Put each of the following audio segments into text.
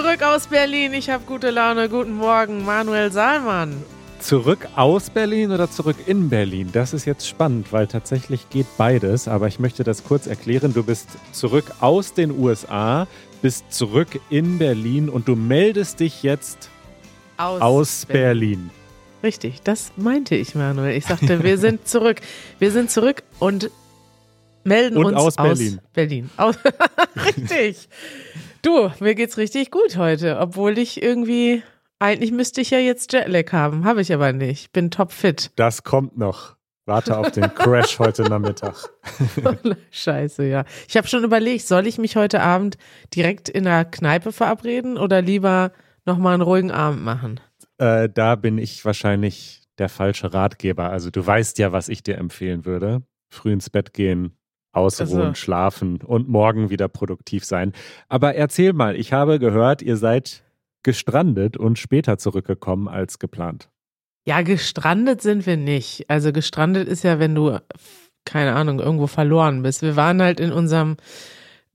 Zurück aus Berlin. Ich habe gute Laune. Guten Morgen, Manuel Salmann. Zurück aus Berlin oder zurück in Berlin? Das ist jetzt spannend, weil tatsächlich geht beides. Aber ich möchte das kurz erklären. Du bist zurück aus den USA, bist zurück in Berlin und du meldest dich jetzt aus, aus Berlin. Berlin. Richtig, das meinte ich, Manuel. Ich sagte, wir sind zurück. Wir sind zurück und melden und uns aus Berlin. Aus Berlin. Aus richtig. Du, mir geht's richtig gut heute, obwohl ich irgendwie eigentlich müsste ich ja jetzt Jetlag haben, habe ich aber nicht. Bin topfit. Das kommt noch. Warte auf den Crash heute Nachmittag. Scheiße, ja. Ich habe schon überlegt, soll ich mich heute Abend direkt in der Kneipe verabreden oder lieber nochmal einen ruhigen Abend machen? Äh, da bin ich wahrscheinlich der falsche Ratgeber. Also du weißt ja, was ich dir empfehlen würde. Früh ins Bett gehen, ausruhen, also. schlafen und morgen wieder produktiv sein. Aber erzähl mal, ich habe gehört, ihr seid gestrandet und später zurückgekommen als geplant. Ja, gestrandet sind wir nicht. Also gestrandet ist ja, wenn du, keine Ahnung, irgendwo verloren bist. Wir waren halt in unserem,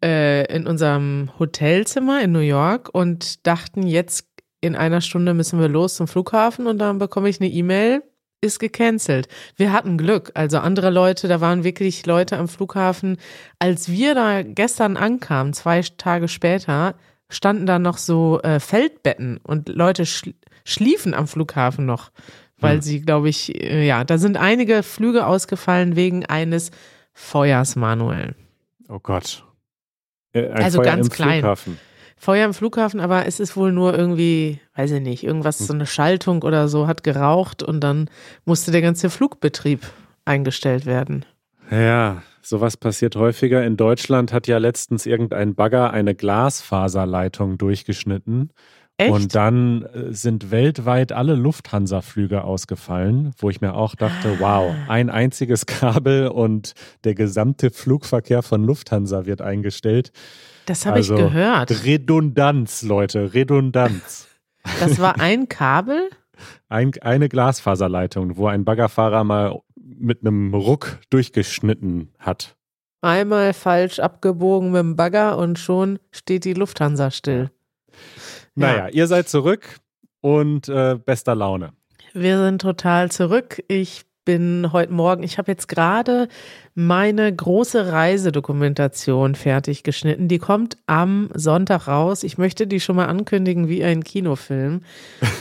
äh, in unserem Hotelzimmer in New York und dachten, jetzt in einer Stunde müssen wir los zum Flughafen und dann bekomme ich eine E-Mail, ist gecancelt. Wir hatten Glück. Also andere Leute, da waren wirklich Leute am Flughafen. Als wir da gestern ankamen, zwei Tage später, standen da noch so äh, Feldbetten und Leute schlie schliefen am Flughafen noch, weil hm. sie, glaube ich, äh, ja, da sind einige Flüge ausgefallen wegen eines Feuers, Manuel. Oh Gott. Äh, also Feuer ganz klein. Flughafen. Feuer im Flughafen, aber es ist wohl nur irgendwie, weiß ich nicht, irgendwas, so eine Schaltung oder so hat geraucht und dann musste der ganze Flugbetrieb eingestellt werden. Ja, sowas passiert häufiger. In Deutschland hat ja letztens irgendein Bagger eine Glasfaserleitung durchgeschnitten. Echt? Und dann äh, sind weltweit alle Lufthansa-Flüge ausgefallen, wo ich mir auch dachte, wow, ein einziges Kabel und der gesamte Flugverkehr von Lufthansa wird eingestellt. Das habe also, ich gehört. Redundanz, Leute, Redundanz. Das war ein Kabel? Ein, eine Glasfaserleitung, wo ein Baggerfahrer mal mit einem Ruck durchgeschnitten hat. Einmal falsch abgebogen mit dem Bagger und schon steht die Lufthansa still. Naja, ja. ihr seid zurück und äh, bester Laune. Wir sind total zurück. Ich bin heute Morgen, ich habe jetzt gerade meine große Reisedokumentation fertig geschnitten. Die kommt am Sonntag raus. Ich möchte die schon mal ankündigen wie ein Kinofilm.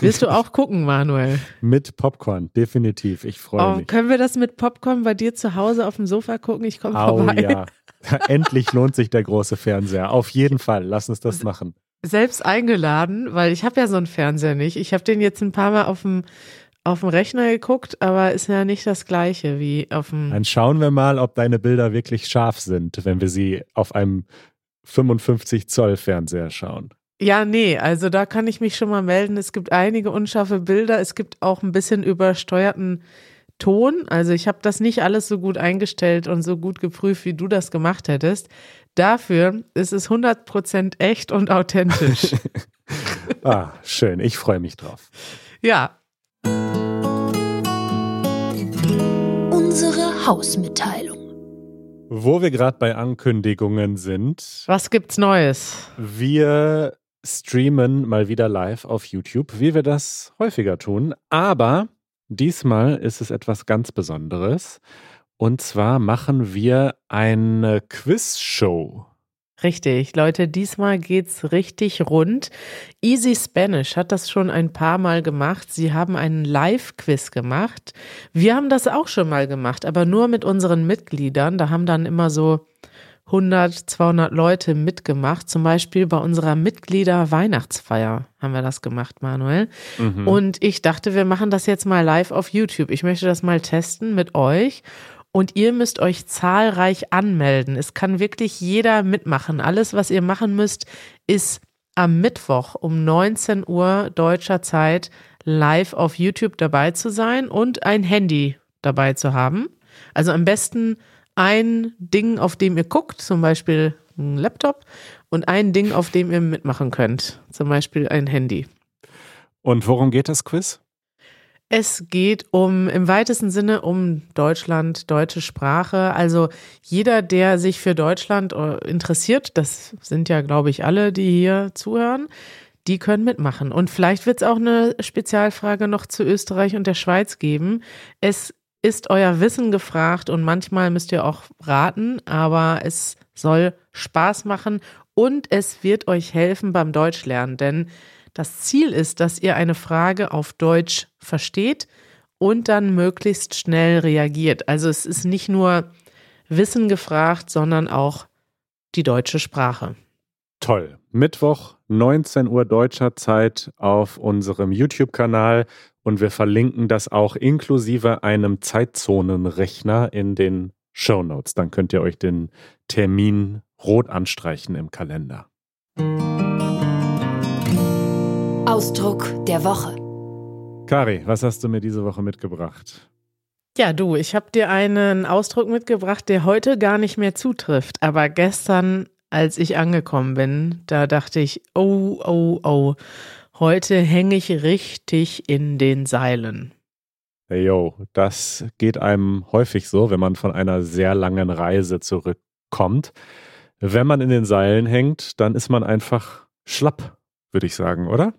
Willst du auch gucken, Manuel? mit Popcorn, definitiv. Ich freue oh, mich. Können wir das mit Popcorn bei dir zu Hause auf dem Sofa gucken? Ich komme vorbei. ja. Endlich lohnt sich der große Fernseher. Auf jeden Fall. Lass uns das machen. Selbst eingeladen, weil ich habe ja so einen Fernseher nicht. Ich habe den jetzt ein paar Mal auf dem auf dem Rechner geguckt, aber ist ja nicht das gleiche wie auf dem. Dann schauen wir mal, ob deine Bilder wirklich scharf sind, wenn wir sie auf einem 55 Zoll Fernseher schauen. Ja, nee, also da kann ich mich schon mal melden. Es gibt einige unscharfe Bilder. Es gibt auch ein bisschen übersteuerten Ton. Also ich habe das nicht alles so gut eingestellt und so gut geprüft, wie du das gemacht hättest. Dafür ist es 100% echt und authentisch. ah, schön. Ich freue mich drauf. Ja, Unsere Hausmitteilung. Wo wir gerade bei Ankündigungen sind. Was gibt's Neues? Wir streamen mal wieder live auf YouTube, wie wir das häufiger tun. Aber diesmal ist es etwas ganz Besonderes. Und zwar machen wir eine Quizshow. Richtig, Leute, diesmal geht's richtig rund. Easy Spanish hat das schon ein paar Mal gemacht. Sie haben einen Live-Quiz gemacht. Wir haben das auch schon mal gemacht, aber nur mit unseren Mitgliedern. Da haben dann immer so 100, 200 Leute mitgemacht. Zum Beispiel bei unserer Mitglieder-Weihnachtsfeier haben wir das gemacht, Manuel. Mhm. Und ich dachte, wir machen das jetzt mal live auf YouTube. Ich möchte das mal testen mit euch und ihr müsst euch zahlreich anmelden. Es kann wirklich jeder mitmachen. Alles, was ihr machen müsst, ist am Mittwoch um 19 Uhr deutscher Zeit live auf YouTube dabei zu sein und ein Handy dabei zu haben. Also am besten ein Ding, auf dem ihr guckt, zum Beispiel ein Laptop, und ein Ding, auf dem ihr mitmachen könnt, zum Beispiel ein Handy. Und worum geht das Quiz? Es geht um im weitesten Sinne um Deutschland, deutsche Sprache. Also jeder, der sich für Deutschland äh, interessiert, das sind ja, glaube ich, alle, die hier zuhören, die können mitmachen. Und vielleicht wird es auch eine Spezialfrage noch zu Österreich und der Schweiz geben. Es ist euer Wissen gefragt und manchmal müsst ihr auch raten, aber es soll Spaß machen und es wird euch helfen beim Deutschlernen, denn das Ziel ist, dass ihr eine Frage auf Deutsch versteht und dann möglichst schnell reagiert. Also es ist nicht nur Wissen gefragt, sondern auch die deutsche Sprache. Toll. Mittwoch, 19 Uhr deutscher Zeit auf unserem YouTube-Kanal und wir verlinken das auch inklusive einem Zeitzonenrechner in den Show Notes. Dann könnt ihr euch den Termin rot anstreichen im Kalender. Ausdruck der Woche. Kari, was hast du mir diese Woche mitgebracht? Ja, du, ich habe dir einen Ausdruck mitgebracht, der heute gar nicht mehr zutrifft. Aber gestern, als ich angekommen bin, da dachte ich, oh, oh, oh, heute hänge ich richtig in den Seilen. Hey yo, das geht einem häufig so, wenn man von einer sehr langen Reise zurückkommt. Wenn man in den Seilen hängt, dann ist man einfach schlapp, würde ich sagen, oder?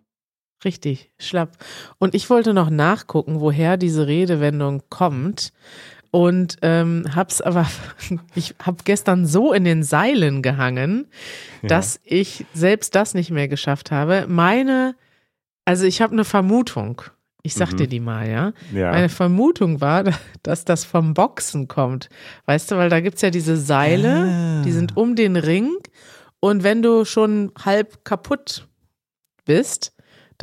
Richtig, schlapp. Und ich wollte noch nachgucken, woher diese Redewendung kommt. Und ähm, hab's aber, ich hab gestern so in den Seilen gehangen, ja. dass ich selbst das nicht mehr geschafft habe. Meine, also ich habe eine Vermutung. Ich sag mhm. dir die mal, ja? ja? Meine Vermutung war, dass das vom Boxen kommt. Weißt du, weil da gibt's ja diese Seile, ah. die sind um den Ring. Und wenn du schon halb kaputt bist,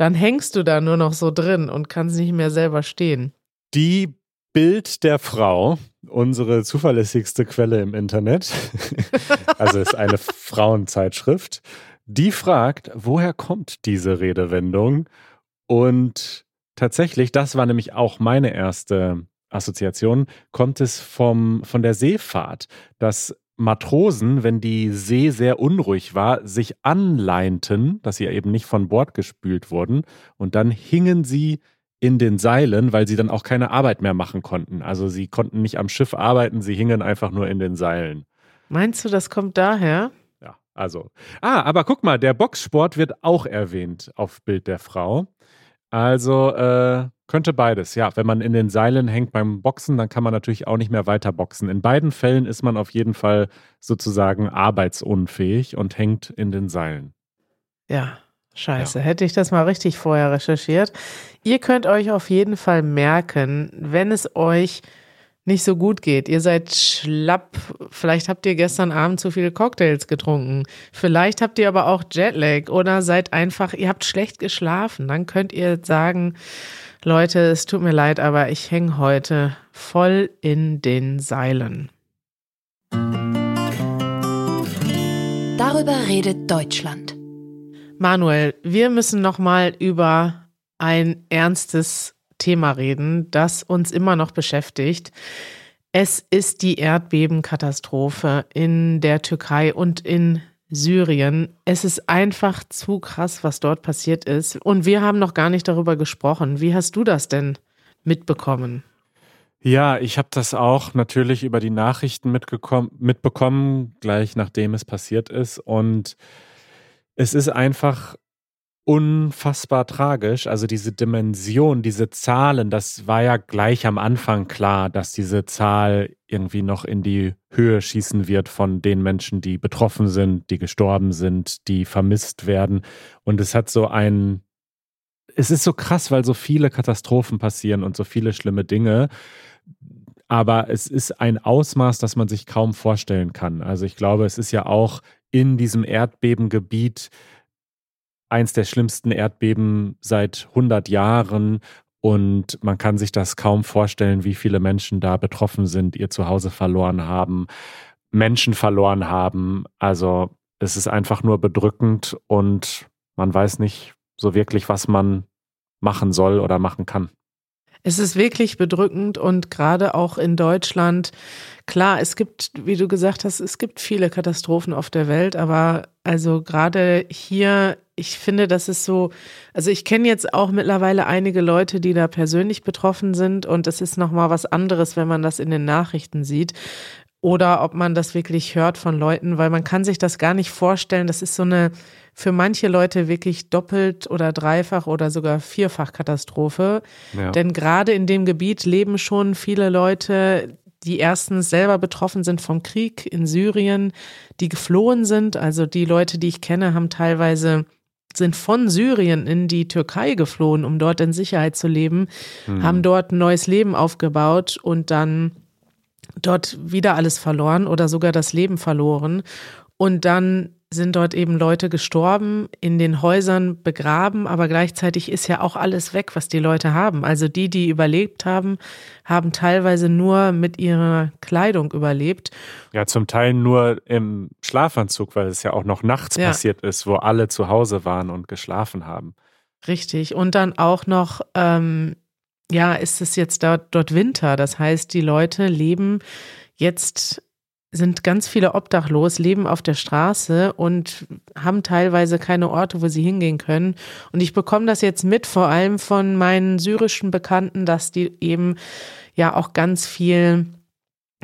dann hängst du da nur noch so drin und kannst nicht mehr selber stehen. Die Bild der Frau, unsere zuverlässigste Quelle im Internet, also ist eine Frauenzeitschrift, die fragt, woher kommt diese Redewendung? Und tatsächlich, das war nämlich auch meine erste Assoziation, kommt es vom, von der Seefahrt, dass Matrosen, wenn die See sehr unruhig war, sich anleinten, dass sie eben nicht von Bord gespült wurden und dann hingen sie in den Seilen, weil sie dann auch keine Arbeit mehr machen konnten. Also sie konnten nicht am Schiff arbeiten, sie hingen einfach nur in den Seilen. Meinst du, das kommt daher? Ja, also. Ah, aber guck mal, der Boxsport wird auch erwähnt auf Bild der Frau. Also äh, könnte beides, ja. Wenn man in den Seilen hängt beim Boxen, dann kann man natürlich auch nicht mehr weiter boxen. In beiden Fällen ist man auf jeden Fall sozusagen arbeitsunfähig und hängt in den Seilen. Ja, scheiße. Ja. Hätte ich das mal richtig vorher recherchiert. Ihr könnt euch auf jeden Fall merken, wenn es euch nicht so gut geht. Ihr seid schlapp. Vielleicht habt ihr gestern Abend zu viele Cocktails getrunken. Vielleicht habt ihr aber auch Jetlag oder seid einfach, ihr habt schlecht geschlafen. Dann könnt ihr sagen, Leute, es tut mir leid, aber ich hänge heute voll in den Seilen. Darüber redet Deutschland. Manuel, wir müssen noch mal über ein ernstes Thema reden, das uns immer noch beschäftigt. Es ist die Erdbebenkatastrophe in der Türkei und in Syrien. Es ist einfach zu krass, was dort passiert ist. Und wir haben noch gar nicht darüber gesprochen. Wie hast du das denn mitbekommen? Ja, ich habe das auch natürlich über die Nachrichten mitbekommen, gleich nachdem es passiert ist. Und es ist einfach unfassbar tragisch. Also diese Dimension, diese Zahlen, das war ja gleich am Anfang klar, dass diese Zahl irgendwie noch in die Höhe schießen wird von den Menschen, die betroffen sind, die gestorben sind, die vermisst werden. Und es hat so ein, es ist so krass, weil so viele Katastrophen passieren und so viele schlimme Dinge. Aber es ist ein Ausmaß, das man sich kaum vorstellen kann. Also ich glaube, es ist ja auch in diesem Erdbebengebiet eins der schlimmsten Erdbeben seit 100 Jahren und man kann sich das kaum vorstellen, wie viele Menschen da betroffen sind, ihr Zuhause verloren haben, Menschen verloren haben. Also es ist einfach nur bedrückend und man weiß nicht so wirklich, was man machen soll oder machen kann. Es ist wirklich bedrückend und gerade auch in Deutschland, klar, es gibt, wie du gesagt hast, es gibt viele Katastrophen auf der Welt, aber also gerade hier, ich finde, das ist so, also ich kenne jetzt auch mittlerweile einige Leute, die da persönlich betroffen sind und es ist nochmal was anderes, wenn man das in den Nachrichten sieht oder ob man das wirklich hört von Leuten, weil man kann sich das gar nicht vorstellen. Das ist so eine für manche Leute wirklich doppelt oder dreifach oder sogar vierfach Katastrophe. Ja. Denn gerade in dem Gebiet leben schon viele Leute, die erstens selber betroffen sind vom Krieg in Syrien, die geflohen sind. Also die Leute, die ich kenne, haben teilweise sind von Syrien in die Türkei geflohen, um dort in Sicherheit zu leben, hm. haben dort ein neues Leben aufgebaut und dann dort wieder alles verloren oder sogar das Leben verloren. Und dann sind dort eben Leute gestorben, in den Häusern begraben, aber gleichzeitig ist ja auch alles weg, was die Leute haben. Also die, die überlebt haben, haben teilweise nur mit ihrer Kleidung überlebt. Ja, zum Teil nur im Schlafanzug, weil es ja auch noch nachts ja. passiert ist, wo alle zu Hause waren und geschlafen haben. Richtig. Und dann auch noch, ähm, ja, ist es jetzt dort, dort Winter. Das heißt, die Leute leben jetzt sind ganz viele obdachlos, leben auf der Straße und haben teilweise keine Orte, wo sie hingehen können. Und ich bekomme das jetzt mit, vor allem von meinen syrischen Bekannten, dass die eben ja auch ganz viel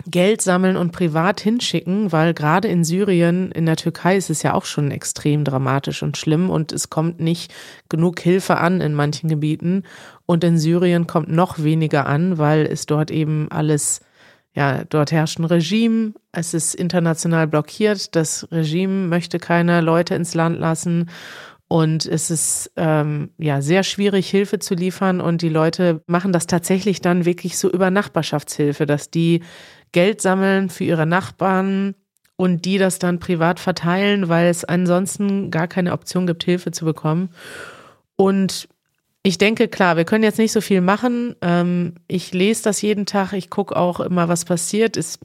Geld sammeln und privat hinschicken, weil gerade in Syrien, in der Türkei ist es ja auch schon extrem dramatisch und schlimm und es kommt nicht genug Hilfe an in manchen Gebieten. Und in Syrien kommt noch weniger an, weil es dort eben alles ja, dort herrscht ein Regime, es ist international blockiert, das Regime möchte keine Leute ins Land lassen. Und es ist ähm, ja sehr schwierig, Hilfe zu liefern. Und die Leute machen das tatsächlich dann wirklich so über Nachbarschaftshilfe, dass die Geld sammeln für ihre Nachbarn und die das dann privat verteilen, weil es ansonsten gar keine Option gibt, Hilfe zu bekommen. Und ich denke, klar, wir können jetzt nicht so viel machen. Ähm, ich lese das jeden Tag, ich gucke auch immer, was passiert. Ist,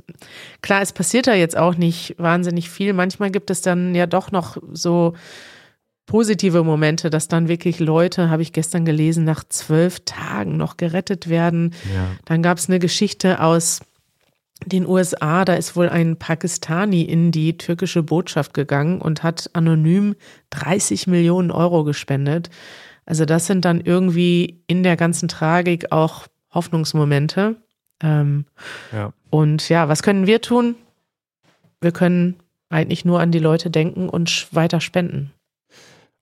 klar, es passiert da jetzt auch nicht wahnsinnig viel. Manchmal gibt es dann ja doch noch so positive Momente, dass dann wirklich Leute, habe ich gestern gelesen, nach zwölf Tagen noch gerettet werden. Ja. Dann gab es eine Geschichte aus den USA, da ist wohl ein Pakistani in die türkische Botschaft gegangen und hat anonym 30 Millionen Euro gespendet. Also das sind dann irgendwie in der ganzen Tragik auch Hoffnungsmomente. Ähm, ja. Und ja, was können wir tun? Wir können eigentlich nur an die Leute denken und weiter spenden.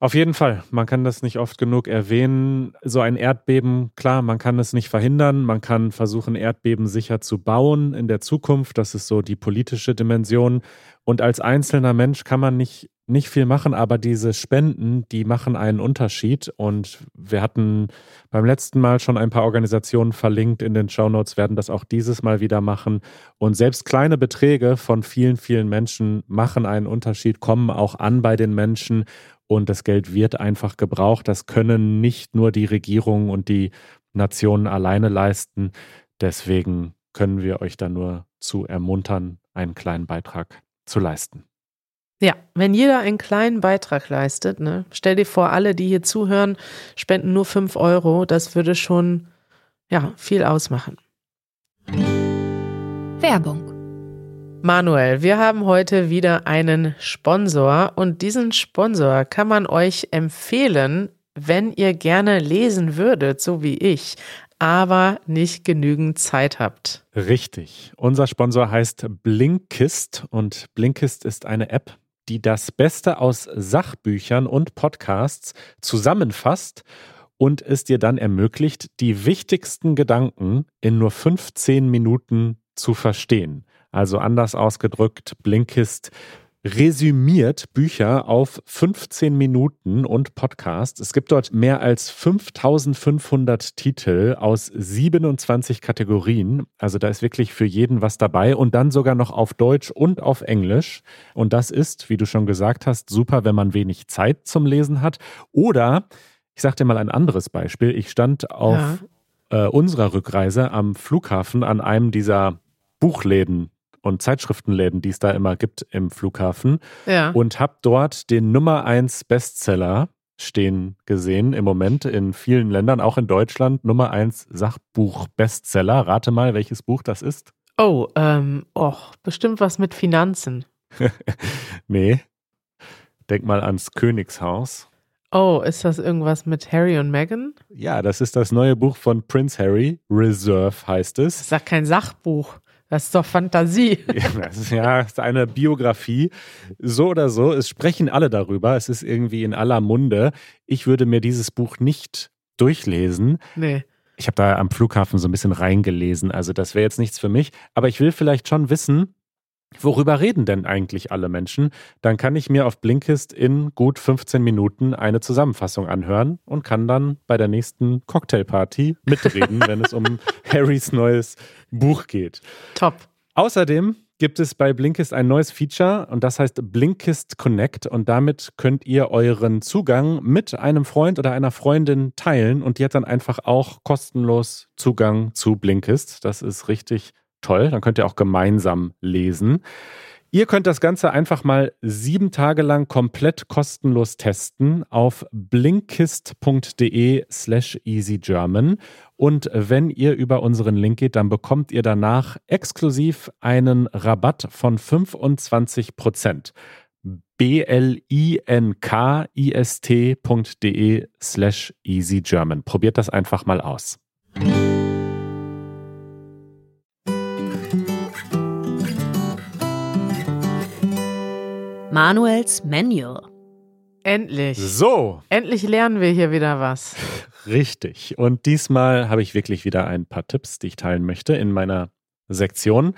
Auf jeden Fall. Man kann das nicht oft genug erwähnen. So ein Erdbeben, klar, man kann es nicht verhindern. Man kann versuchen, Erdbeben sicher zu bauen in der Zukunft. Das ist so die politische Dimension. Und als einzelner Mensch kann man nicht nicht viel machen, aber diese Spenden, die machen einen Unterschied. Und wir hatten beim letzten Mal schon ein paar Organisationen verlinkt in den Shownotes, werden das auch dieses Mal wieder machen. Und selbst kleine Beträge von vielen, vielen Menschen machen einen Unterschied, kommen auch an bei den Menschen und das Geld wird einfach gebraucht. Das können nicht nur die Regierungen und die Nationen alleine leisten. Deswegen können wir euch da nur zu ermuntern, einen kleinen Beitrag zu leisten. Ja, wenn jeder einen kleinen Beitrag leistet, ne, stell dir vor, alle, die hier zuhören, spenden nur 5 Euro, das würde schon ja, viel ausmachen. Werbung. Manuel, wir haben heute wieder einen Sponsor und diesen Sponsor kann man euch empfehlen, wenn ihr gerne lesen würdet, so wie ich, aber nicht genügend Zeit habt. Richtig. Unser Sponsor heißt Blinkist und Blinkist ist eine App, die das Beste aus Sachbüchern und Podcasts zusammenfasst und es dir dann ermöglicht, die wichtigsten Gedanken in nur 15 Minuten zu verstehen. Also anders ausgedrückt, Blinkist resümiert Bücher auf 15 Minuten und Podcast. Es gibt dort mehr als 5500 Titel aus 27 Kategorien. Also da ist wirklich für jeden was dabei und dann sogar noch auf Deutsch und auf Englisch. Und das ist, wie du schon gesagt hast, super, wenn man wenig Zeit zum Lesen hat. Oder, ich sag dir mal ein anderes Beispiel. Ich stand auf ja. äh, unserer Rückreise am Flughafen an einem dieser Buchläden und Zeitschriftenläden, die es da immer gibt im Flughafen. Ja. Und habe dort den Nummer 1 Bestseller stehen gesehen im Moment in vielen Ländern, auch in Deutschland. Nummer 1 Sachbuch-Bestseller. Rate mal, welches Buch das ist. Oh, ähm, oh, bestimmt was mit Finanzen. nee. Denk mal ans Königshaus. Oh, ist das irgendwas mit Harry und Meghan? Ja, das ist das neue Buch von Prince Harry. Reserve heißt es. Das ist doch kein Sachbuch. Das ist doch Fantasie. Ja, das ist ja das ist eine Biografie. So oder so, es sprechen alle darüber. Es ist irgendwie in aller Munde. Ich würde mir dieses Buch nicht durchlesen. Nee. Ich habe da am Flughafen so ein bisschen reingelesen. Also das wäre jetzt nichts für mich. Aber ich will vielleicht schon wissen, Worüber reden denn eigentlich alle Menschen? Dann kann ich mir auf Blinkist in gut 15 Minuten eine Zusammenfassung anhören und kann dann bei der nächsten Cocktailparty mitreden, wenn es um Harrys neues Buch geht. Top. Außerdem gibt es bei Blinkist ein neues Feature und das heißt Blinkist Connect und damit könnt ihr euren Zugang mit einem Freund oder einer Freundin teilen und die hat dann einfach auch kostenlos Zugang zu Blinkist. Das ist richtig toll. Dann könnt ihr auch gemeinsam lesen. Ihr könnt das Ganze einfach mal sieben Tage lang komplett kostenlos testen auf blinkist.de slash easygerman. Und wenn ihr über unseren Link geht, dann bekommt ihr danach exklusiv einen Rabatt von 25 Prozent. blinkist.de slash easygerman. Probiert das einfach mal aus. Manuels Manual. Endlich. So. Endlich lernen wir hier wieder was. Richtig. Und diesmal habe ich wirklich wieder ein paar Tipps, die ich teilen möchte in meiner Sektion.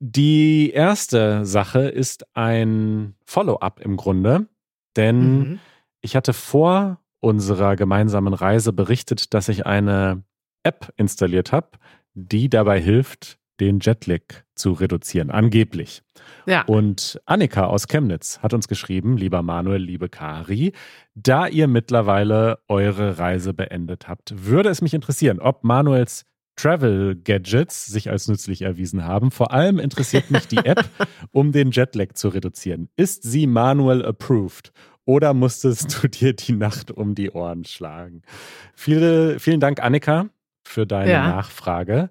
Die erste Sache ist ein Follow-up im Grunde, denn mhm. ich hatte vor unserer gemeinsamen Reise berichtet, dass ich eine App installiert habe, die dabei hilft, den Jetlag zu reduzieren, angeblich. Ja. Und Annika aus Chemnitz hat uns geschrieben, lieber Manuel, liebe Kari, da ihr mittlerweile eure Reise beendet habt, würde es mich interessieren, ob Manuels Travel Gadgets sich als nützlich erwiesen haben. Vor allem interessiert mich die App, um den Jetlag zu reduzieren. Ist sie manual approved? Oder musstest du dir die Nacht um die Ohren schlagen? Viele, vielen Dank, Annika, für deine ja. Nachfrage.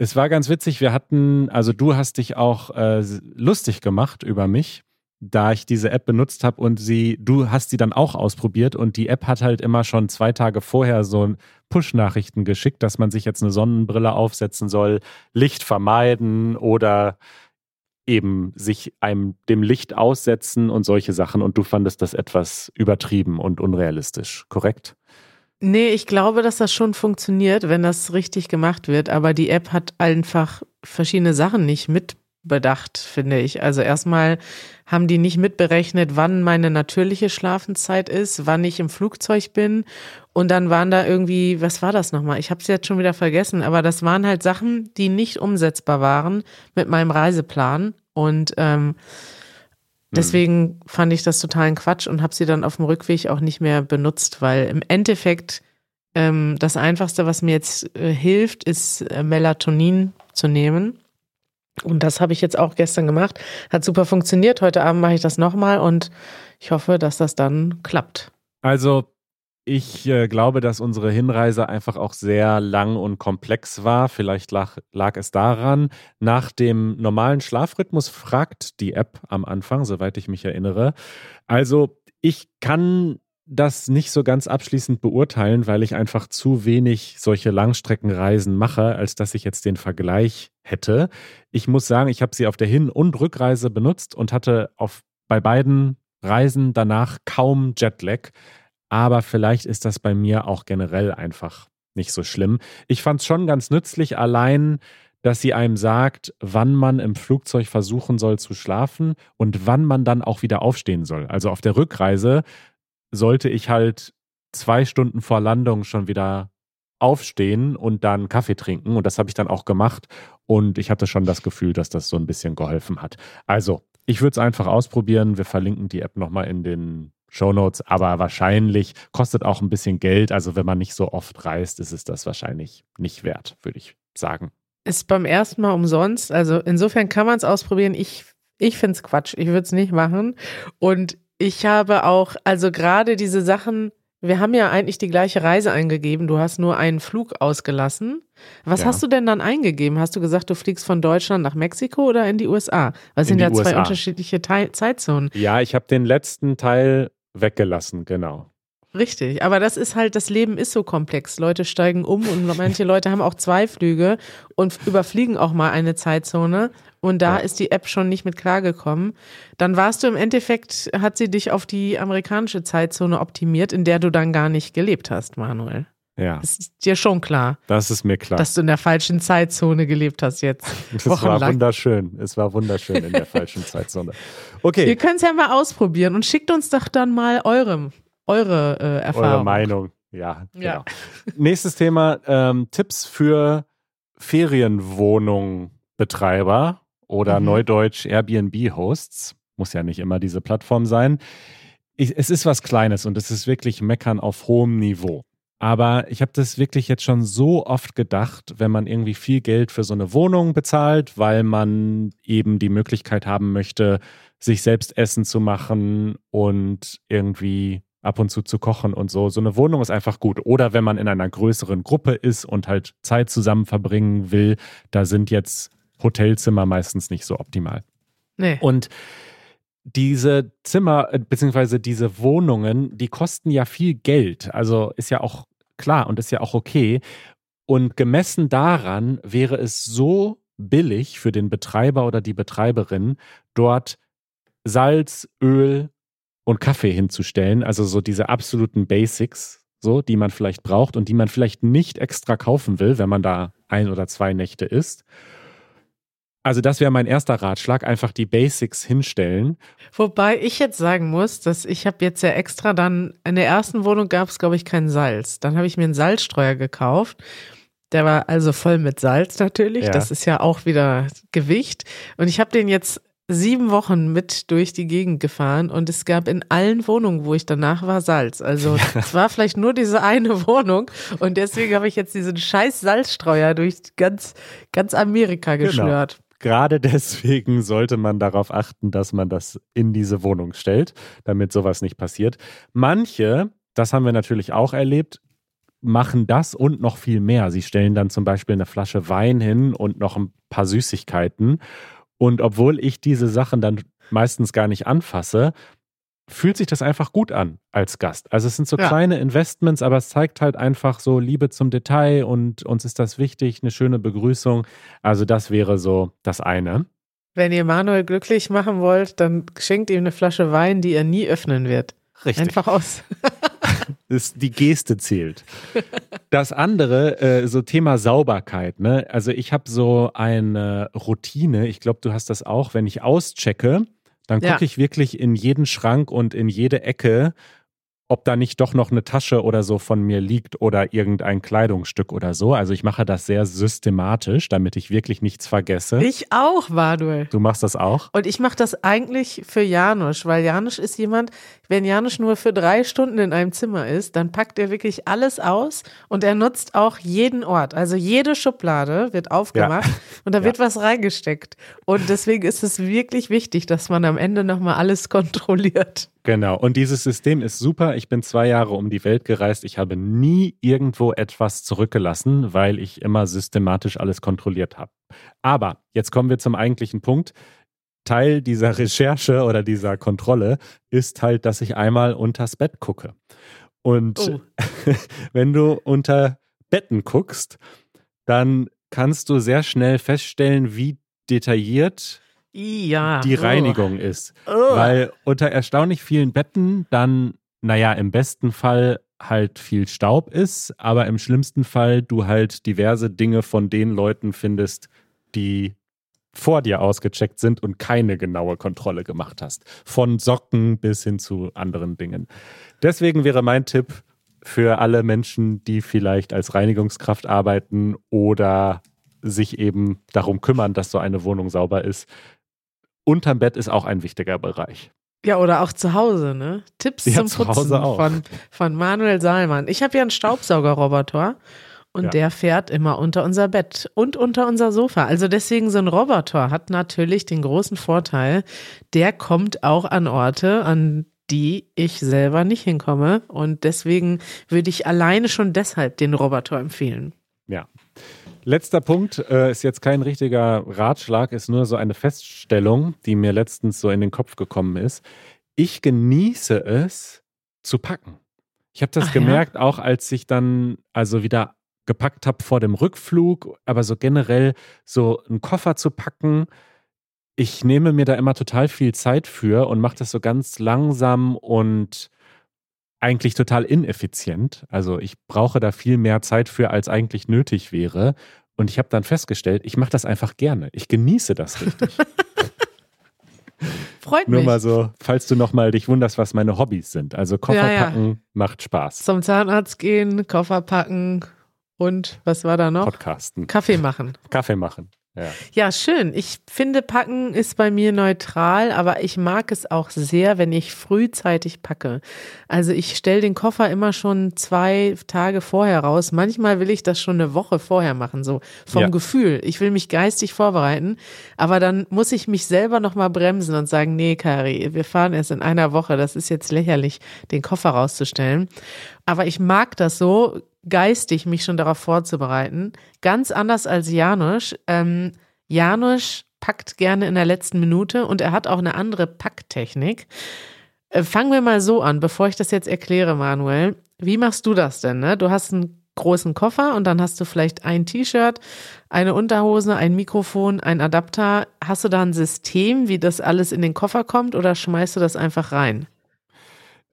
Es war ganz witzig. Wir hatten, also du hast dich auch äh, lustig gemacht über mich, da ich diese App benutzt habe und sie, du hast sie dann auch ausprobiert und die App hat halt immer schon zwei Tage vorher so Push-Nachrichten geschickt, dass man sich jetzt eine Sonnenbrille aufsetzen soll, Licht vermeiden oder eben sich einem dem Licht aussetzen und solche Sachen. Und du fandest das etwas übertrieben und unrealistisch, korrekt? Nee, ich glaube, dass das schon funktioniert, wenn das richtig gemacht wird. Aber die App hat einfach verschiedene Sachen nicht mitbedacht, finde ich. Also erstmal haben die nicht mitberechnet, wann meine natürliche Schlafenszeit ist, wann ich im Flugzeug bin. Und dann waren da irgendwie, was war das nochmal? Ich habe es jetzt schon wieder vergessen, aber das waren halt Sachen, die nicht umsetzbar waren mit meinem Reiseplan. Und ähm, hm. Deswegen fand ich das totalen Quatsch und habe sie dann auf dem Rückweg auch nicht mehr benutzt, weil im Endeffekt ähm, das Einfachste, was mir jetzt äh, hilft, ist äh, Melatonin zu nehmen. Und das habe ich jetzt auch gestern gemacht. Hat super funktioniert. Heute Abend mache ich das nochmal und ich hoffe, dass das dann klappt. Also ich äh, glaube, dass unsere Hinreise einfach auch sehr lang und komplex war. Vielleicht lag, lag, es daran. Nach dem normalen Schlafrhythmus fragt die App am Anfang, soweit ich mich erinnere. Also ich kann das nicht so ganz abschließend beurteilen, weil ich einfach zu wenig solche Langstreckenreisen mache, als dass ich jetzt den Vergleich hätte. Ich muss sagen, ich habe sie auf der Hin- und Rückreise benutzt und hatte auf, bei beiden Reisen danach kaum Jetlag aber vielleicht ist das bei mir auch generell einfach nicht so schlimm. Ich fand es schon ganz nützlich, allein, dass sie einem sagt, wann man im Flugzeug versuchen soll zu schlafen und wann man dann auch wieder aufstehen soll. Also auf der Rückreise sollte ich halt zwei Stunden vor Landung schon wieder aufstehen und dann Kaffee trinken. Und das habe ich dann auch gemacht. Und ich hatte schon das Gefühl, dass das so ein bisschen geholfen hat. Also, ich würde es einfach ausprobieren. Wir verlinken die App nochmal in den Shownotes, aber wahrscheinlich kostet auch ein bisschen Geld. Also wenn man nicht so oft reist, ist es das wahrscheinlich nicht wert, würde ich sagen. Ist beim ersten Mal umsonst. Also insofern kann man es ausprobieren. Ich, ich finde es Quatsch. Ich würde es nicht machen. Und ich habe auch, also gerade diese Sachen, wir haben ja eigentlich die gleiche Reise eingegeben. Du hast nur einen Flug ausgelassen. Was ja. hast du denn dann eingegeben? Hast du gesagt, du fliegst von Deutschland nach Mexiko oder in die USA? Was sind ja zwei unterschiedliche Teil Zeitzonen. Ja, ich habe den letzten Teil weggelassen, genau. Richtig, aber das ist halt, das Leben ist so komplex. Leute steigen um und manche Leute haben auch zwei Flüge und überfliegen auch mal eine Zeitzone und da ja. ist die App schon nicht mit klargekommen. Dann warst du im Endeffekt, hat sie dich auf die amerikanische Zeitzone optimiert, in der du dann gar nicht gelebt hast, Manuel. Ja. Das ist dir schon klar. Das ist mir klar. Dass du in der falschen Zeitzone gelebt hast jetzt. Das wochenlang. war wunderschön. Es war wunderschön in der falschen Zeitzone. Okay. Wir können es ja mal ausprobieren und schickt uns doch dann mal eure, eure äh, Erfahrung. Eure Meinung. Ja. ja. Genau. Nächstes Thema: ähm, Tipps für Ferienwohnungbetreiber oder mhm. Neudeutsch Airbnb-Hosts. Muss ja nicht immer diese Plattform sein. Ich, es ist was Kleines und es ist wirklich Meckern auf hohem Niveau. Aber ich habe das wirklich jetzt schon so oft gedacht, wenn man irgendwie viel Geld für so eine Wohnung bezahlt, weil man eben die Möglichkeit haben möchte, sich selbst Essen zu machen und irgendwie ab und zu zu kochen und so. So eine Wohnung ist einfach gut. Oder wenn man in einer größeren Gruppe ist und halt Zeit zusammen verbringen will, da sind jetzt Hotelzimmer meistens nicht so optimal. Nee. Und diese Zimmer äh, beziehungsweise diese Wohnungen, die kosten ja viel Geld. Also ist ja auch klar und ist ja auch okay. Und gemessen daran wäre es so billig für den Betreiber oder die Betreiberin, dort Salz, Öl und Kaffee hinzustellen. Also so diese absoluten Basics, so, die man vielleicht braucht und die man vielleicht nicht extra kaufen will, wenn man da ein oder zwei Nächte ist. Also das wäre mein erster Ratschlag, einfach die Basics hinstellen. Wobei ich jetzt sagen muss, dass ich habe jetzt ja extra dann, in der ersten Wohnung gab es, glaube ich, kein Salz. Dann habe ich mir einen Salzstreuer gekauft. Der war also voll mit Salz natürlich. Ja. Das ist ja auch wieder Gewicht. Und ich habe den jetzt sieben Wochen mit durch die Gegend gefahren und es gab in allen Wohnungen, wo ich danach war, Salz. Also es war vielleicht nur diese eine Wohnung und deswegen habe ich jetzt diesen scheiß Salzstreuer durch ganz, ganz Amerika genau. geschnürt. Genau gerade deswegen sollte man darauf achten, dass man das in diese Wohnung stellt, damit sowas nicht passiert. Manche, das haben wir natürlich auch erlebt, machen das und noch viel mehr. Sie stellen dann zum Beispiel eine Flasche Wein hin und noch ein paar Süßigkeiten. Und obwohl ich diese Sachen dann meistens gar nicht anfasse, fühlt sich das einfach gut an als Gast. Also es sind so ja. kleine Investments, aber es zeigt halt einfach so Liebe zum Detail und uns ist das wichtig, eine schöne Begrüßung. Also das wäre so das eine. Wenn ihr Manuel glücklich machen wollt, dann schenkt ihm eine Flasche Wein, die er nie öffnen wird. Richtig. Einfach aus. ist, die Geste zählt. Das andere, äh, so Thema Sauberkeit. Ne? Also ich habe so eine Routine, ich glaube, du hast das auch, wenn ich auschecke, dann gucke ja. ich wirklich in jeden Schrank und in jede Ecke, ob da nicht doch noch eine Tasche oder so von mir liegt oder irgendein Kleidungsstück oder so. Also ich mache das sehr systematisch, damit ich wirklich nichts vergesse. Ich auch, Manuel. Du machst das auch? Und ich mache das eigentlich für Janusz, weil Janusz ist jemand, wenn Janusz nur für drei Stunden in einem Zimmer ist, dann packt er wirklich alles aus und er nutzt auch jeden Ort. Also jede Schublade wird aufgemacht ja. und da wird ja. was reingesteckt. Und deswegen ist es wirklich wichtig, dass man am Ende nochmal alles kontrolliert. Genau. Und dieses System ist super. Ich bin zwei Jahre um die Welt gereist. Ich habe nie irgendwo etwas zurückgelassen, weil ich immer systematisch alles kontrolliert habe. Aber jetzt kommen wir zum eigentlichen Punkt. Teil dieser Recherche oder dieser Kontrolle ist halt, dass ich einmal unters Bett gucke. Und oh. wenn du unter Betten guckst, dann kannst du sehr schnell feststellen, wie detailliert ja. die Reinigung oh. ist. Oh. Weil unter erstaunlich vielen Betten dann, naja, im besten Fall halt viel Staub ist, aber im schlimmsten Fall du halt diverse Dinge von den Leuten findest, die vor dir ausgecheckt sind und keine genaue Kontrolle gemacht hast. Von Socken bis hin zu anderen Dingen. Deswegen wäre mein Tipp für alle Menschen, die vielleicht als Reinigungskraft arbeiten oder sich eben darum kümmern, dass so eine Wohnung sauber ist, unterm Bett ist auch ein wichtiger Bereich. Ja, oder auch zu Hause, ne? Tipps ja, zum Putzen von, von Manuel Salman. Ich habe ja einen Staubsaugerroboter und ja. der fährt immer unter unser Bett und unter unser Sofa. Also deswegen so ein Roboter hat natürlich den großen Vorteil, der kommt auch an Orte, an die ich selber nicht hinkomme. Und deswegen würde ich alleine schon deshalb den Roboter empfehlen. Ja, Letzter Punkt äh, ist jetzt kein richtiger Ratschlag, ist nur so eine Feststellung, die mir letztens so in den Kopf gekommen ist. Ich genieße es zu packen. Ich habe das Ach, gemerkt, ja? auch als ich dann also wieder gepackt habe vor dem Rückflug, aber so generell so einen Koffer zu packen. Ich nehme mir da immer total viel Zeit für und mache das so ganz langsam und eigentlich total ineffizient. Also ich brauche da viel mehr Zeit für, als eigentlich nötig wäre. Und ich habe dann festgestellt, ich mache das einfach gerne. Ich genieße das richtig. Freut Nur mich. mal so, falls du noch mal dich wunderst, was meine Hobbys sind. Also Koffer ja, packen ja. macht Spaß. Zum Zahnarzt gehen, Koffer packen und was war da noch? Podcasten. Kaffee machen. Kaffee machen. Ja. ja, schön. Ich finde, Packen ist bei mir neutral, aber ich mag es auch sehr, wenn ich frühzeitig packe. Also ich stelle den Koffer immer schon zwei Tage vorher raus. Manchmal will ich das schon eine Woche vorher machen, so vom ja. Gefühl. Ich will mich geistig vorbereiten, aber dann muss ich mich selber nochmal bremsen und sagen, nee, Kari, wir fahren erst in einer Woche. Das ist jetzt lächerlich, den Koffer rauszustellen. Aber ich mag das so, geistig mich schon darauf vorzubereiten. Ganz anders als Janusz. Ähm, Janusz packt gerne in der letzten Minute und er hat auch eine andere Packtechnik. Äh, fangen wir mal so an, bevor ich das jetzt erkläre, Manuel. Wie machst du das denn? Ne? Du hast einen großen Koffer und dann hast du vielleicht ein T-Shirt, eine Unterhose, ein Mikrofon, ein Adapter. Hast du da ein System, wie das alles in den Koffer kommt oder schmeißt du das einfach rein?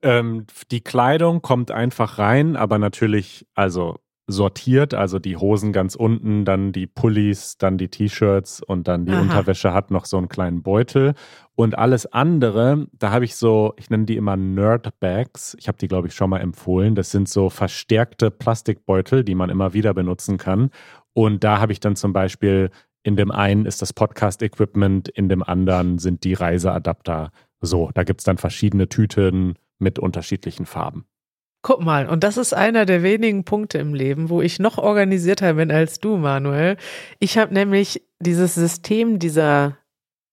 Ähm, die Kleidung kommt einfach rein, aber natürlich, also sortiert, also die Hosen ganz unten, dann die Pullis, dann die T-Shirts und dann die Aha. Unterwäsche hat noch so einen kleinen Beutel. Und alles andere, da habe ich so, ich nenne die immer Nerd-Bags. Ich habe die, glaube ich, schon mal empfohlen. Das sind so verstärkte Plastikbeutel, die man immer wieder benutzen kann. Und da habe ich dann zum Beispiel, in dem einen ist das Podcast-Equipment, in dem anderen sind die Reiseadapter. So, da gibt es dann verschiedene Tüten, mit unterschiedlichen Farben. Guck mal, und das ist einer der wenigen Punkte im Leben, wo ich noch organisierter bin als du, Manuel. Ich habe nämlich dieses System dieser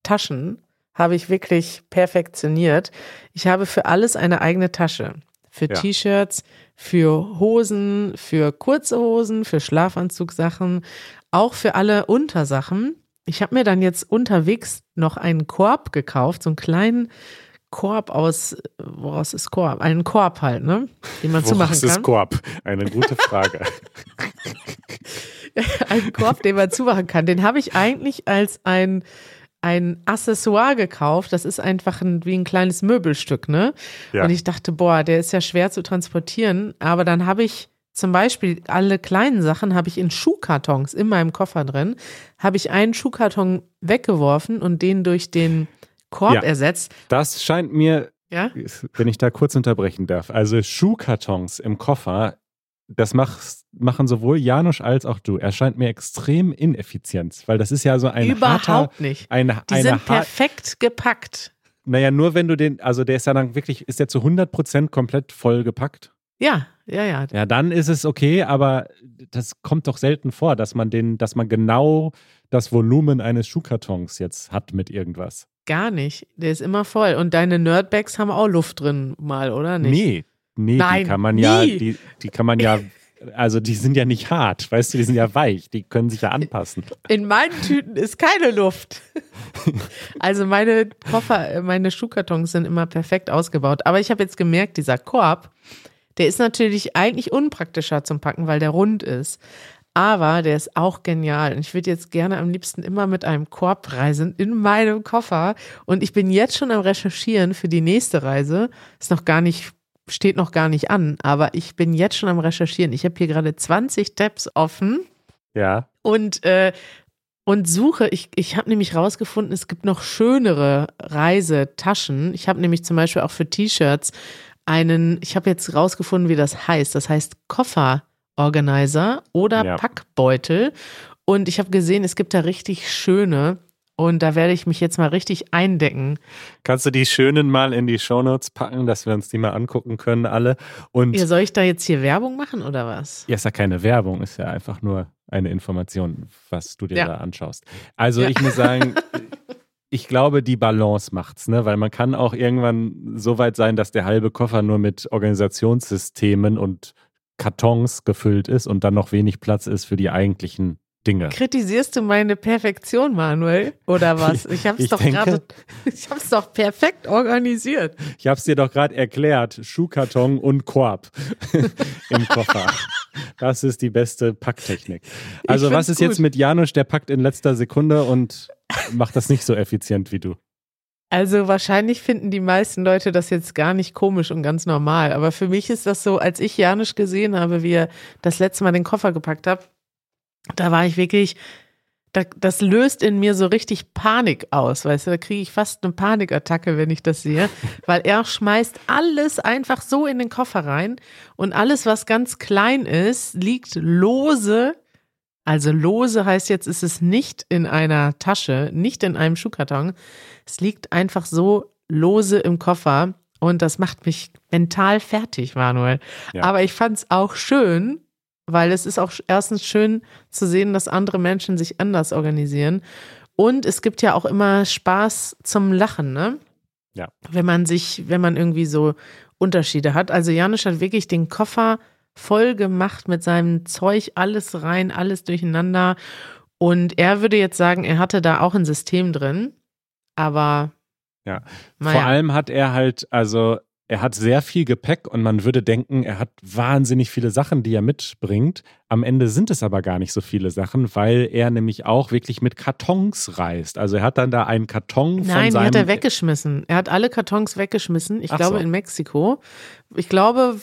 Taschen, habe ich wirklich perfektioniert. Ich habe für alles eine eigene Tasche. Für ja. T-Shirts, für Hosen, für kurze Hosen, für Schlafanzugsachen, auch für alle Untersachen. Ich habe mir dann jetzt unterwegs noch einen Korb gekauft, so einen kleinen Korb aus, woraus ist Korb? Einen Korb halt, ne? Den man zumachen kann. Was ist Korb? Eine gute Frage. Ein Korb, den man zumachen kann. Den habe ich eigentlich als ein, ein Accessoire gekauft. Das ist einfach ein, wie ein kleines Möbelstück, ne? Ja. Und ich dachte, boah, der ist ja schwer zu transportieren. Aber dann habe ich zum Beispiel alle kleinen Sachen habe ich in Schuhkartons in meinem Koffer drin. Habe ich einen Schuhkarton weggeworfen und den durch den Korb ja, ersetzt. Das scheint mir, ja? wenn ich da kurz unterbrechen darf, also Schuhkartons im Koffer, das machst, machen sowohl Janusz als auch du. Er scheint mir extrem ineffizient, weil das ist ja so ein Überhaupt harter, nicht. Eine, Die sind perfekt gepackt. Naja, nur wenn du den, also der ist ja dann wirklich, ist der zu 100% komplett voll gepackt? Ja, ja, ja. Ja, dann ist es okay, aber das kommt doch selten vor, dass man den, dass man genau das Volumen eines Schuhkartons jetzt hat mit irgendwas. Gar nicht. Der ist immer voll. Und deine Nerdbags haben auch Luft drin, mal, oder nicht? Nee, nee, Nein, die kann man nie. ja, die, die kann man ja, also die sind ja nicht hart, weißt du, die sind ja weich, die können sich ja anpassen. In meinen Tüten ist keine Luft. Also meine Koffer, meine Schuhkartons sind immer perfekt ausgebaut. Aber ich habe jetzt gemerkt, dieser Korb, der ist natürlich eigentlich unpraktischer zum Packen, weil der rund ist. Aber der ist auch genial. Und ich würde jetzt gerne am liebsten immer mit einem Korb reisen in meinem Koffer. Und ich bin jetzt schon am Recherchieren für die nächste Reise. Ist noch gar nicht, steht noch gar nicht an, aber ich bin jetzt schon am Recherchieren. Ich habe hier gerade 20 Tabs offen. Ja. Und, äh, und suche, ich, ich habe nämlich rausgefunden, es gibt noch schönere Reisetaschen. Ich habe nämlich zum Beispiel auch für T-Shirts einen, ich habe jetzt rausgefunden, wie das heißt. Das heißt Koffer. Organizer oder ja. Packbeutel. Und ich habe gesehen, es gibt da richtig schöne. Und da werde ich mich jetzt mal richtig eindecken. Kannst du die schönen mal in die Shownotes packen, dass wir uns die mal angucken können, alle? Und ja, soll ich da jetzt hier Werbung machen oder was? Ja, ist ja keine Werbung, ist ja einfach nur eine Information, was du dir ja. da anschaust. Also ja. ich muss sagen, ich glaube, die Balance macht's, ne? Weil man kann auch irgendwann so weit sein, dass der halbe Koffer nur mit Organisationssystemen und Kartons gefüllt ist und dann noch wenig Platz ist für die eigentlichen Dinge. Kritisierst du meine Perfektion, Manuel? Oder was? Ich habe es doch gerade, ich habe es doch perfekt organisiert. Ich habe es dir doch gerade erklärt. Schuhkarton und Korb im Koffer. Das ist die beste Packtechnik. Also was ist gut. jetzt mit Janusz? Der packt in letzter Sekunde und macht das nicht so effizient wie du. Also wahrscheinlich finden die meisten Leute das jetzt gar nicht komisch und ganz normal. Aber für mich ist das so, als ich Janusz gesehen habe, wie er das letzte Mal den Koffer gepackt hat, da war ich wirklich, das löst in mir so richtig Panik aus, weißt du, da kriege ich fast eine Panikattacke, wenn ich das sehe, weil er schmeißt alles einfach so in den Koffer rein und alles, was ganz klein ist, liegt lose. Also lose heißt jetzt, ist es nicht in einer Tasche, nicht in einem Schuhkarton. Es liegt einfach so lose im Koffer und das macht mich mental fertig, Manuel. Ja. Aber ich fand es auch schön, weil es ist auch erstens schön zu sehen, dass andere Menschen sich anders organisieren. Und es gibt ja auch immer Spaß zum Lachen, ne? Ja. Wenn man sich, wenn man irgendwie so Unterschiede hat. Also Janusz hat wirklich den Koffer voll gemacht mit seinem Zeug, alles rein, alles durcheinander. Und er würde jetzt sagen, er hatte da auch ein System drin. Aber ja, vor allem hat er halt, also er hat sehr viel Gepäck und man würde denken, er hat wahnsinnig viele Sachen, die er mitbringt. Am Ende sind es aber gar nicht so viele Sachen, weil er nämlich auch wirklich mit Kartons reist. Also er hat dann da einen Karton Nein, von seinem... Nein, die hat er weggeschmissen. Er hat alle Kartons weggeschmissen. Ich Ach glaube so. in Mexiko. Ich glaube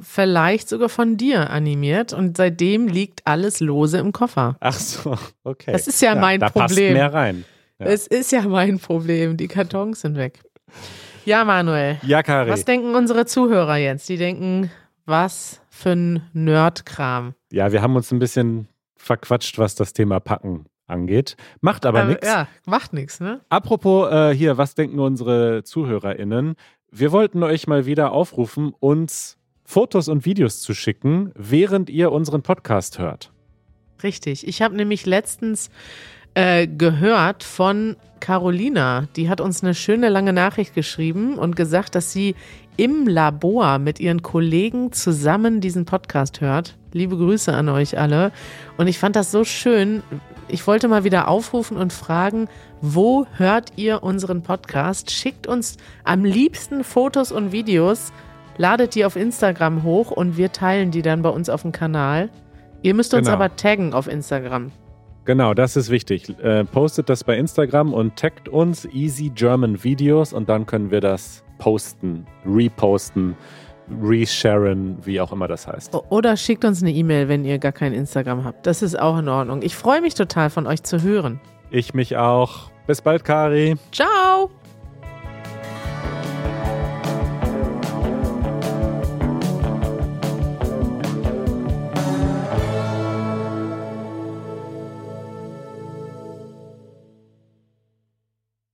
vielleicht sogar von dir animiert und seitdem liegt alles lose im Koffer. Ach so, okay. Das ist ja, ja mein da Problem. Passt mehr rein. Ja. Es ist ja mein Problem. Die Kartons sind weg. Ja, Manuel. Ja, Kari. Was denken unsere Zuhörer jetzt? Die denken, was für ein Nerdkram. Ja, wir haben uns ein bisschen verquatscht, was das Thema Packen angeht. Macht aber, aber nichts. Ja, macht nichts, ne? Apropos äh, hier, was denken unsere ZuhörerInnen? Wir wollten euch mal wieder aufrufen, uns Fotos und Videos zu schicken, während ihr unseren Podcast hört. Richtig. Ich habe nämlich letztens äh, gehört von Carolina. Die hat uns eine schöne lange Nachricht geschrieben und gesagt, dass sie im Labor mit ihren Kollegen zusammen diesen Podcast hört. Liebe Grüße an euch alle. Und ich fand das so schön. Ich wollte mal wieder aufrufen und fragen, wo hört ihr unseren Podcast? Schickt uns am liebsten Fotos und Videos, ladet die auf Instagram hoch und wir teilen die dann bei uns auf dem Kanal. Ihr müsst uns genau. aber taggen auf Instagram. Genau, das ist wichtig. Äh, postet das bei Instagram und taggt uns Easy German Videos und dann können wir das posten, reposten, resharen, wie auch immer das heißt. Oder schickt uns eine E-Mail, wenn ihr gar kein Instagram habt. Das ist auch in Ordnung. Ich freue mich total von euch zu hören. Ich mich auch. Bis bald, Kari. Ciao.